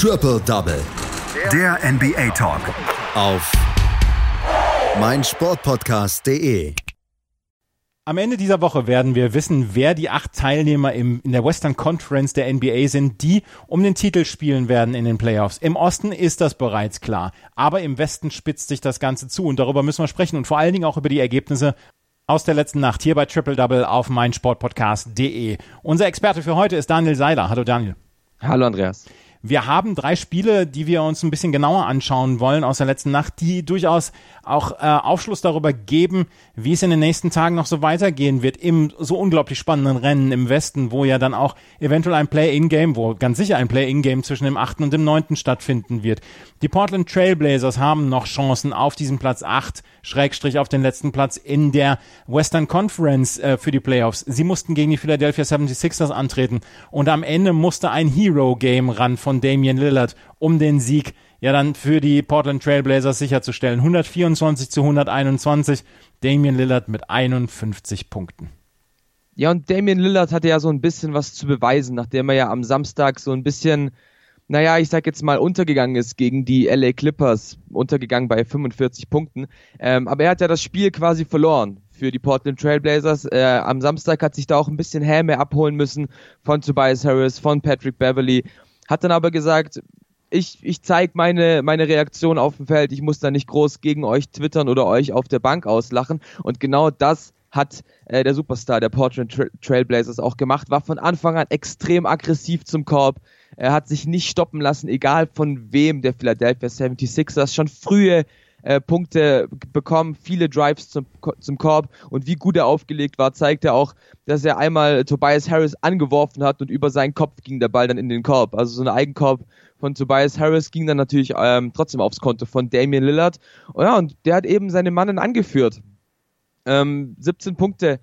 Triple Double. Der NBA Talk. Auf meinsportpodcast.de. Am Ende dieser Woche werden wir wissen, wer die acht Teilnehmer im, in der Western Conference der NBA sind, die um den Titel spielen werden in den Playoffs. Im Osten ist das bereits klar, aber im Westen spitzt sich das Ganze zu und darüber müssen wir sprechen und vor allen Dingen auch über die Ergebnisse aus der letzten Nacht hier bei Triple Double auf meinsportpodcast.de. Unser Experte für heute ist Daniel Seiler. Hallo Daniel. Hallo Andreas. Wir haben drei Spiele, die wir uns ein bisschen genauer anschauen wollen aus der letzten Nacht, die durchaus auch äh, Aufschluss darüber geben, wie es in den nächsten Tagen noch so weitergehen wird im so unglaublich spannenden Rennen im Westen, wo ja dann auch eventuell ein Play-in-Game, wo ganz sicher ein Play-in-Game zwischen dem achten und dem neunten stattfinden wird. Die Portland Trailblazers haben noch Chancen auf diesen Platz acht Schrägstrich auf den letzten Platz in der Western Conference äh, für die Playoffs. Sie mussten gegen die Philadelphia 76ers antreten und am Ende musste ein Hero-Game ran von Damian Lillard, um den Sieg ja dann für die Portland Trailblazers sicherzustellen. 124 zu 121, Damian Lillard mit 51 Punkten. Ja, und Damian Lillard hatte ja so ein bisschen was zu beweisen, nachdem er ja am Samstag so ein bisschen, naja, ich sag jetzt mal, untergegangen ist gegen die LA Clippers, untergegangen bei 45 Punkten. Ähm, aber er hat ja das Spiel quasi verloren für die Portland Trailblazers. Äh, am Samstag hat sich da auch ein bisschen Häme abholen müssen von Tobias Harris, von Patrick Beverly hat dann aber gesagt, ich, ich zeige meine, meine Reaktion auf dem Feld, ich muss da nicht groß gegen euch twittern oder euch auf der Bank auslachen. Und genau das hat äh, der Superstar der Portland Tra Trailblazers auch gemacht, war von Anfang an extrem aggressiv zum Korb. Er hat sich nicht stoppen lassen, egal von wem der Philadelphia 76ers schon frühe äh, Punkte bekommen, viele Drives zum, zum Korb und wie gut er aufgelegt war, zeigt er auch, dass er einmal Tobias Harris angeworfen hat und über seinen Kopf ging der Ball dann in den Korb. Also so ein Eigenkorb von Tobias Harris ging dann natürlich ähm, trotzdem aufs Konto von Damian Lillard. Und, ja, und der hat eben seine Mannen angeführt. Ähm, 17 Punkte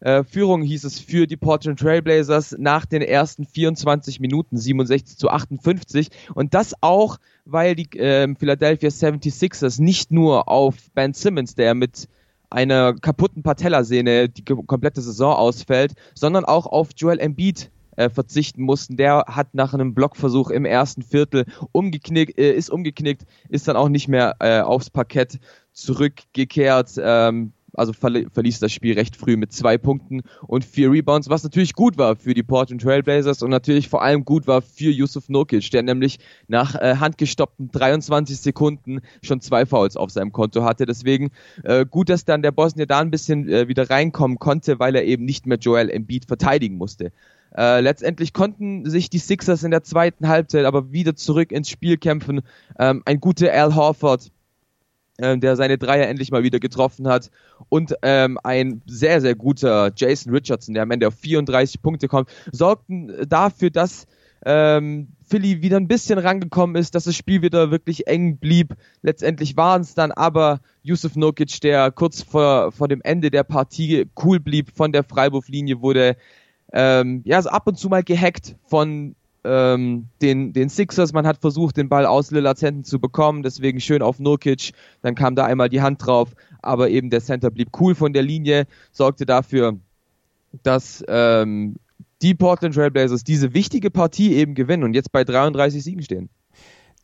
äh, Führung hieß es für die Portland Trailblazers nach den ersten 24 Minuten 67 zu 58 und das auch, weil die äh, Philadelphia 76ers nicht nur auf Ben Simmons, der mit einer kaputten Patellasehne die komplette Saison ausfällt, sondern auch auf Joel Embiid äh, verzichten mussten. Der hat nach einem Blockversuch im ersten Viertel umgeknickt, äh, ist umgeknickt, ist dann auch nicht mehr äh, aufs Parkett zurückgekehrt. Ähm, also verließ das Spiel recht früh mit zwei Punkten und vier Rebounds, was natürlich gut war für die Portland Trailblazers und natürlich vor allem gut war für Yusuf Nurkic, der nämlich nach äh, handgestoppten 23 Sekunden schon zwei Fouls auf seinem Konto hatte. Deswegen äh, gut, dass dann der Bosnier da ein bisschen äh, wieder reinkommen konnte, weil er eben nicht mehr Joel Embiid verteidigen musste. Äh, letztendlich konnten sich die Sixers in der zweiten Halbzeit aber wieder zurück ins Spiel kämpfen. Ähm, ein guter Al Horford, äh, der seine Dreier endlich mal wieder getroffen hat. Und ähm, ein sehr, sehr guter Jason Richardson, der am Ende auf 34 Punkte kommt, sorgten dafür, dass ähm, Philly wieder ein bisschen rangekommen ist, dass das Spiel wieder wirklich eng blieb. Letztendlich waren es dann aber Yusuf Nokic, der kurz vor, vor dem Ende der Partie cool blieb von der Freiwurflinie, wurde ähm, ja, so ab und zu mal gehackt von ähm, den, den Sixers. Man hat versucht, den Ball aus Lillards Händen zu bekommen, deswegen schön auf Nurkic. Dann kam da einmal die Hand drauf, aber eben der Center blieb cool von der Linie, sorgte dafür, dass ähm, die Portland Trailblazers diese wichtige Partie eben gewinnen und jetzt bei 33 Siegen stehen.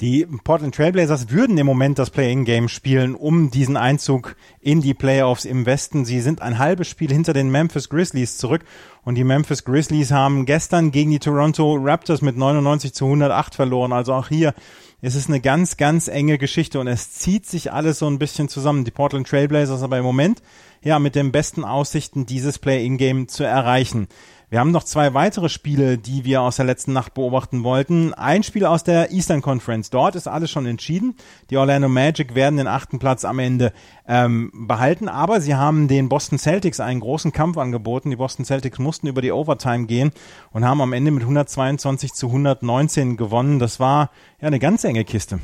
Die Portland Trailblazers würden im Moment das Play-in-Game spielen, um diesen Einzug in die Playoffs im Westen. Sie sind ein halbes Spiel hinter den Memphis Grizzlies zurück und die Memphis Grizzlies haben gestern gegen die Toronto Raptors mit 99 zu 108 verloren. Also auch hier ist es eine ganz, ganz enge Geschichte und es zieht sich alles so ein bisschen zusammen. Die Portland Trailblazers aber im Moment ja mit den besten Aussichten, dieses Play-in-Game zu erreichen. Wir haben noch zwei weitere Spiele, die wir aus der letzten Nacht beobachten wollten. Ein Spiel aus der Eastern Conference. Dort ist alles schon entschieden. Die Orlando Magic werden den achten Platz am Ende ähm, behalten, aber sie haben den Boston Celtics einen großen Kampf angeboten. Die Boston Celtics mussten über die Overtime gehen und haben am Ende mit 122 zu 119 gewonnen. Das war ja eine ganz enge Kiste.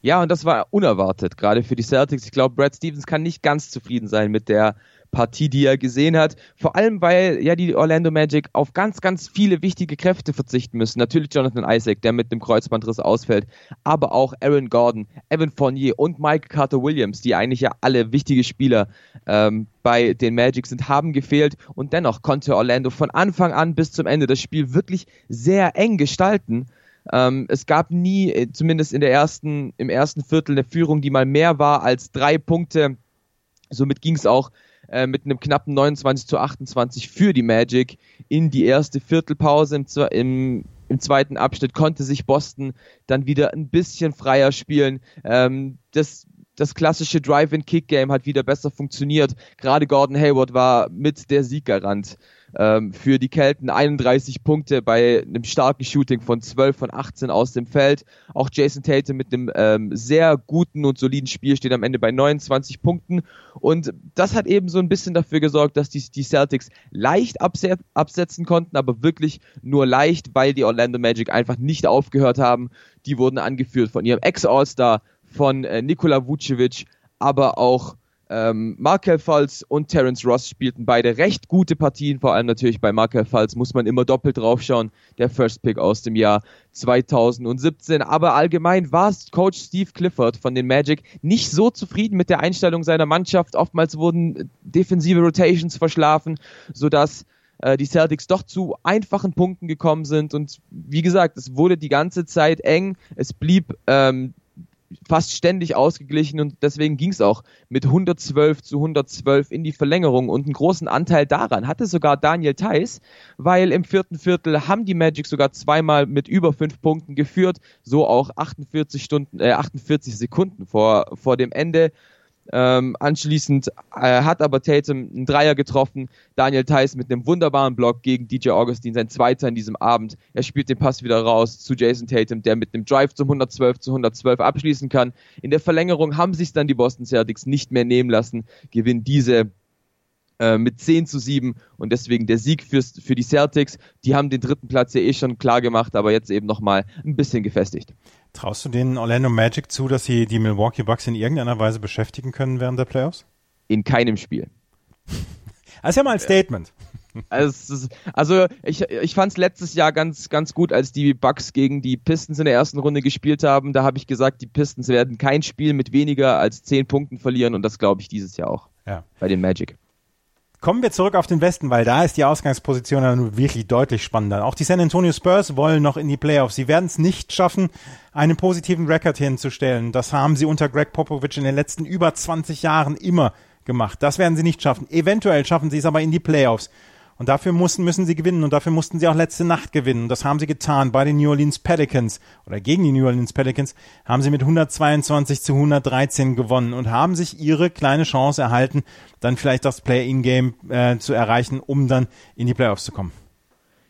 Ja, und das war unerwartet, gerade für die Celtics. Ich glaube, Brad Stevens kann nicht ganz zufrieden sein mit der Partie, die er gesehen hat. Vor allem, weil ja die Orlando Magic auf ganz, ganz viele wichtige Kräfte verzichten müssen. Natürlich Jonathan Isaac, der mit dem Kreuzbandriss ausfällt, aber auch Aaron Gordon, Evan Fournier und Mike Carter Williams, die eigentlich ja alle wichtige Spieler ähm, bei den Magic sind, haben gefehlt und dennoch konnte Orlando von Anfang an bis zum Ende das Spiel wirklich sehr eng gestalten. Ähm, es gab nie, äh, zumindest in der ersten, im ersten Viertel, eine Führung, die mal mehr war als drei Punkte. Somit ging es auch äh, mit einem knappen 29 zu 28 für die Magic in die erste Viertelpause. Im, im, im zweiten Abschnitt konnte sich Boston dann wieder ein bisschen freier spielen. Ähm, das das klassische Drive-and-Kick-Game hat wieder besser funktioniert. Gerade Gordon Hayward war mit der Sieggarant ähm, für die Kelten 31 Punkte bei einem starken Shooting von 12 von 18 aus dem Feld. Auch Jason Tatum mit einem ähm, sehr guten und soliden Spiel steht am Ende bei 29 Punkten. Und das hat eben so ein bisschen dafür gesorgt, dass die, die Celtics leicht abse absetzen konnten, aber wirklich nur leicht, weil die Orlando Magic einfach nicht aufgehört haben. Die wurden angeführt von ihrem Ex-All-Star, von äh, Nikola Vucevic, aber auch ähm, Markel Falls und Terence Ross spielten beide recht gute Partien, vor allem natürlich bei Markel Falls muss man immer doppelt draufschauen, der First Pick aus dem Jahr 2017. Aber allgemein war Coach Steve Clifford von den Magic nicht so zufrieden mit der Einstellung seiner Mannschaft. Oftmals wurden defensive Rotations verschlafen, sodass äh, die Celtics doch zu einfachen Punkten gekommen sind. Und wie gesagt, es wurde die ganze Zeit eng. Es blieb ähm, fast ständig ausgeglichen und deswegen ging es auch mit 112 zu 112 in die Verlängerung und einen großen Anteil daran hatte sogar Daniel Theiss, weil im vierten Viertel haben die Magic sogar zweimal mit über fünf Punkten geführt, so auch 48 Stunden, äh, 48 Sekunden vor, vor dem Ende ähm, anschließend äh, hat aber Tatum einen Dreier getroffen. Daniel Theiss mit einem wunderbaren Block gegen DJ Augustin, sein zweiter in diesem Abend. Er spielt den Pass wieder raus zu Jason Tatum, der mit einem Drive zum 112 zu 112 abschließen kann. In der Verlängerung haben sich dann die Boston Celtics nicht mehr nehmen lassen, gewinnen diese äh, mit 10 zu 7 und deswegen der Sieg fürs, für die Celtics. Die haben den dritten Platz ja eh schon klar gemacht, aber jetzt eben nochmal ein bisschen gefestigt. Traust du den Orlando Magic zu, dass sie die Milwaukee Bucks in irgendeiner Weise beschäftigen können während der Playoffs? In keinem Spiel. Das ist ja mal ein Statement. Also, also ich, ich fand es letztes Jahr ganz, ganz gut, als die Bucks gegen die Pistons in der ersten Runde gespielt haben. Da habe ich gesagt, die Pistons werden kein Spiel mit weniger als zehn Punkten verlieren und das glaube ich dieses Jahr auch. Ja. Bei den Magic. Kommen wir zurück auf den Westen, weil da ist die Ausgangsposition dann wirklich deutlich spannender. Auch die San Antonio Spurs wollen noch in die Playoffs. Sie werden es nicht schaffen, einen positiven Rekord hinzustellen. Das haben sie unter Greg Popovich in den letzten über 20 Jahren immer gemacht. Das werden sie nicht schaffen. Eventuell schaffen sie es aber in die Playoffs. Und dafür mussten, müssen sie gewinnen und dafür mussten sie auch letzte Nacht gewinnen. Und das haben sie getan bei den New Orleans Pelicans oder gegen die New Orleans Pelicans haben sie mit 122 zu 113 gewonnen und haben sich ihre kleine Chance erhalten, dann vielleicht das Play-in-Game äh, zu erreichen, um dann in die Playoffs zu kommen.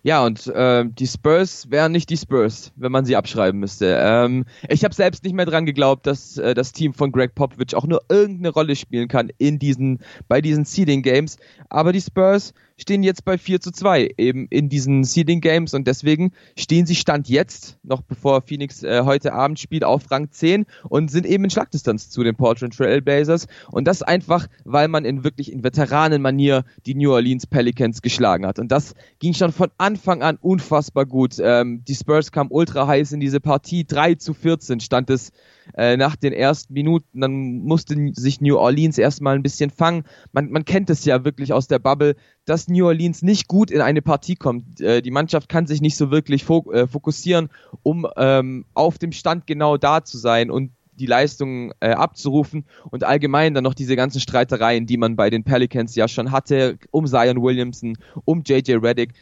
Ja, und äh, die Spurs wären nicht die Spurs, wenn man sie abschreiben müsste. Ähm, ich habe selbst nicht mehr dran geglaubt, dass äh, das Team von Greg Popovich auch nur irgendeine Rolle spielen kann in diesen, bei diesen Seeding Games. Aber die Spurs stehen jetzt bei 4 zu 2 eben in diesen Seeding Games und deswegen stehen sie Stand jetzt, noch bevor Phoenix äh, heute Abend spielt, auf Rang 10 und sind eben in Schlagdistanz zu den Portland Trail Blazers und das einfach, weil man in wirklich in Veteranenmanier die New Orleans Pelicans geschlagen hat und das ging schon von Anfang an unfassbar gut. Ähm, die Spurs kamen ultra heiß in diese Partie, 3 zu 14 stand es äh, nach den ersten Minuten. Dann musste sich New Orleans erstmal ein bisschen fangen. Man, man kennt es ja wirklich aus der Bubble, dass New Orleans nicht gut in eine Partie kommt. Äh, die Mannschaft kann sich nicht so wirklich äh, fokussieren, um ähm, auf dem Stand genau da zu sein und die Leistung äh, abzurufen und allgemein dann noch diese ganzen Streitereien, die man bei den Pelicans ja schon hatte, um Zion Williamson, um JJ Reddick,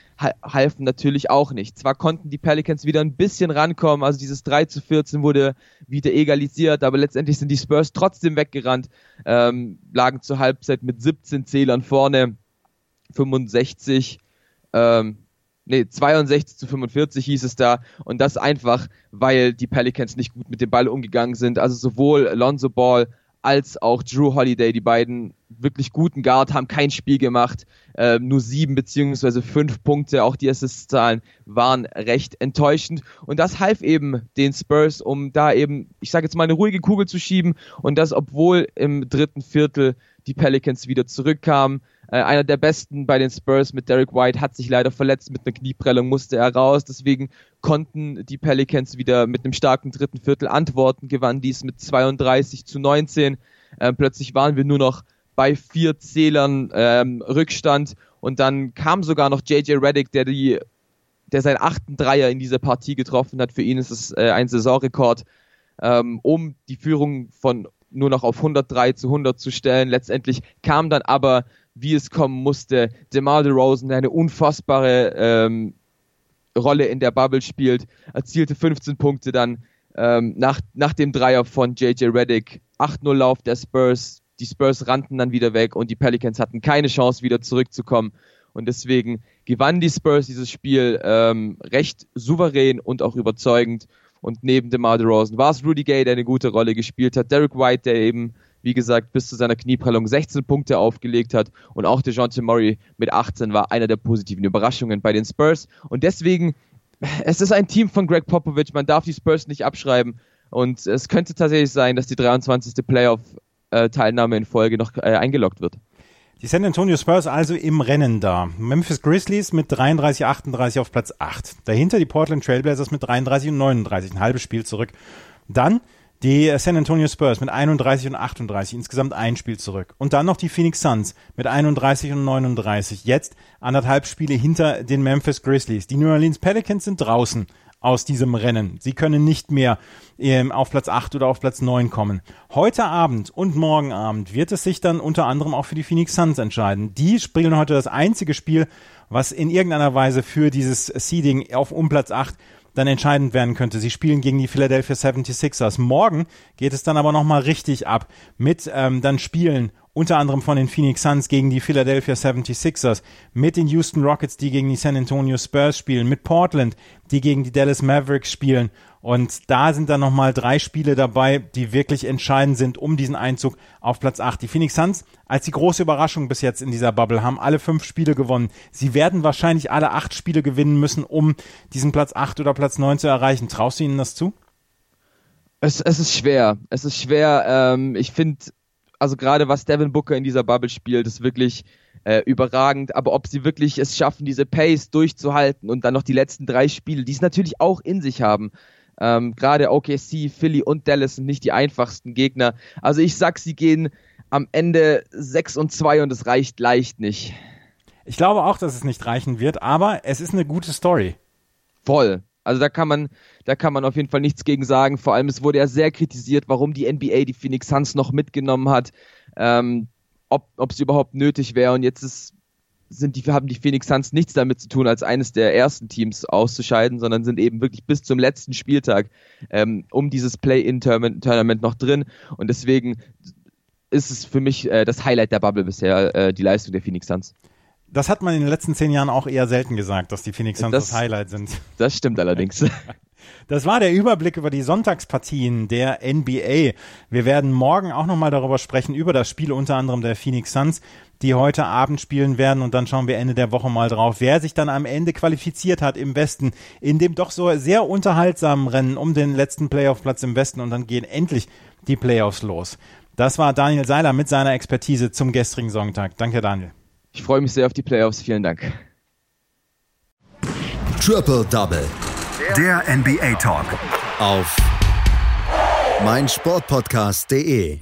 halfen natürlich auch nicht. Zwar konnten die Pelicans wieder ein bisschen rankommen, also dieses 3 zu 14 wurde wieder egalisiert, aber letztendlich sind die Spurs trotzdem weggerannt, ähm, lagen zur Halbzeit mit 17 Zählern vorne, 65, ähm, nee, 62 zu 45 hieß es da. Und das einfach, weil die Pelicans nicht gut mit dem Ball umgegangen sind. Also sowohl Alonso Ball als auch Drew Holiday, die beiden wirklich guten Guard, haben kein Spiel gemacht. Äh, nur sieben beziehungsweise fünf Punkte, auch die Assist-Zahlen waren recht enttäuschend. Und das half eben den Spurs, um da eben, ich sage jetzt mal, eine ruhige Kugel zu schieben. Und das, obwohl im dritten Viertel die Pelicans wieder zurückkamen. Äh, einer der besten bei den Spurs mit Derek White hat sich leider verletzt mit einer Knieprellung, musste er raus. Deswegen konnten die Pelicans wieder mit einem starken dritten Viertel antworten, gewannen dies mit 32 zu 19. Äh, plötzlich waren wir nur noch bei vier Zählern ähm, Rückstand und dann kam sogar noch JJ Reddick, der die der seinen achten Dreier in dieser Partie getroffen hat. Für ihn ist es äh, ein Saisonrekord, ähm, um die Führung von nur noch auf 103 zu 100 zu stellen. Letztendlich kam dann aber, wie es kommen musste, DeMar DeRozan, der eine unfassbare ähm, Rolle in der Bubble spielt, erzielte 15 Punkte dann ähm, nach, nach dem Dreier von JJ Reddick. 8-0 Lauf der Spurs. Die Spurs rannten dann wieder weg und die Pelicans hatten keine Chance, wieder zurückzukommen. Und deswegen gewannen die Spurs dieses Spiel ähm, recht souverän und auch überzeugend. Und neben DeMar DeRozan war es Rudy Gay, der eine gute Rolle gespielt hat. Derek White, der eben, wie gesagt, bis zu seiner Knieprellung 16 Punkte aufgelegt hat. Und auch DeJounte Murray mit 18 war einer der positiven Überraschungen bei den Spurs. Und deswegen, es ist ein Team von Greg Popovich. Man darf die Spurs nicht abschreiben. Und es könnte tatsächlich sein, dass die 23. Playoff-Teilnahme in Folge noch äh, eingeloggt wird. Die San Antonio Spurs also im Rennen da. Memphis Grizzlies mit 33, 38 auf Platz 8. Dahinter die Portland Trailblazers mit 33 und 39, ein halbes Spiel zurück. Dann die San Antonio Spurs mit 31 und 38, insgesamt ein Spiel zurück. Und dann noch die Phoenix Suns mit 31 und 39, jetzt anderthalb Spiele hinter den Memphis Grizzlies. Die New Orleans Pelicans sind draußen aus diesem Rennen. Sie können nicht mehr ähm, auf Platz 8 oder auf Platz 9 kommen. Heute Abend und morgen Abend wird es sich dann unter anderem auch für die Phoenix Suns entscheiden. Die spielen heute das einzige Spiel, was in irgendeiner Weise für dieses Seeding auf um Platz 8 dann entscheidend werden könnte. Sie spielen gegen die Philadelphia 76ers. Morgen geht es dann aber nochmal richtig ab mit ähm, dann Spielen unter anderem von den Phoenix Suns gegen die Philadelphia 76ers, mit den Houston Rockets, die gegen die San Antonio Spurs spielen, mit Portland, die gegen die Dallas Mavericks spielen. Und da sind dann nochmal drei Spiele dabei, die wirklich entscheidend sind um diesen Einzug auf Platz 8. Die Phoenix Suns als die große Überraschung bis jetzt in dieser Bubble haben alle fünf Spiele gewonnen. Sie werden wahrscheinlich alle acht Spiele gewinnen müssen, um diesen Platz 8 oder Platz 9 zu erreichen. Traust du ihnen das zu? Es, es ist schwer. Es ist schwer. Ähm, ich finde, also gerade was Devin Booker in dieser Bubble spielt, ist wirklich äh, überragend. Aber ob sie wirklich es schaffen, diese Pace durchzuhalten und dann noch die letzten drei Spiele, die es natürlich auch in sich haben. Ähm, gerade OKC, Philly und Dallas sind nicht die einfachsten Gegner. Also ich sag, sie gehen am Ende 6 und 2 und es reicht leicht nicht. Ich glaube auch, dass es nicht reichen wird, aber es ist eine gute Story. Voll. Also da kann man, da kann man auf jeden Fall nichts gegen sagen. Vor allem, es wurde ja sehr kritisiert, warum die NBA die Phoenix Suns noch mitgenommen hat, ähm, ob, es überhaupt nötig wäre. Und jetzt ist, sind die, haben die Phoenix Suns nichts damit zu tun, als eines der ersten Teams auszuscheiden, sondern sind eben wirklich bis zum letzten Spieltag ähm, um dieses Play-In-Tournament noch drin. Und deswegen ist es für mich äh, das Highlight der Bubble bisher, äh, die Leistung der Phoenix Suns. Das hat man in den letzten zehn Jahren auch eher selten gesagt, dass die Phoenix Suns das, das Highlight sind. Das stimmt allerdings. Das war der Überblick über die Sonntagspartien der NBA. Wir werden morgen auch nochmal darüber sprechen, über das Spiel unter anderem der Phoenix Suns, die heute Abend spielen werden. Und dann schauen wir Ende der Woche mal drauf, wer sich dann am Ende qualifiziert hat im Westen, in dem doch so sehr unterhaltsamen Rennen um den letzten Playoff-Platz im Westen. Und dann gehen endlich die Playoffs los. Das war Daniel Seiler mit seiner Expertise zum gestrigen Sonntag. Danke, Daniel. Ich freue mich sehr auf die Playoffs. Vielen Dank. Triple Double. Der NBA Talk. Auf meinsportpodcast.de.